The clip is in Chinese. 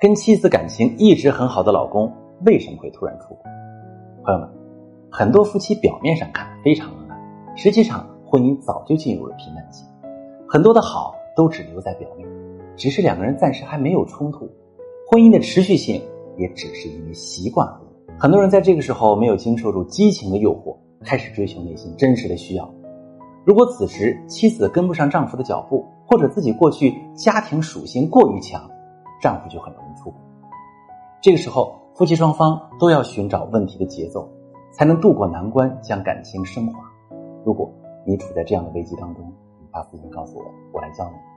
跟妻子感情一直很好的老公为什么会突然出轨？朋友们，很多夫妻表面上看非常恩爱，实际上婚姻早就进入了平淡期，很多的好都只留在表面，只是两个人暂时还没有冲突，婚姻的持续性也只是因为习惯而已。很多人在这个时候没有经受住激情的诱惑，开始追求内心真实的需要。如果此时妻子跟不上丈夫的脚步，或者自己过去家庭属性过于强，丈夫就很容易出轨。这个时候，夫妻双方都要寻找问题的节奏，才能渡过难关，将感情升华。如果你处在这样的危机当中，你发私信告诉我，我来教你。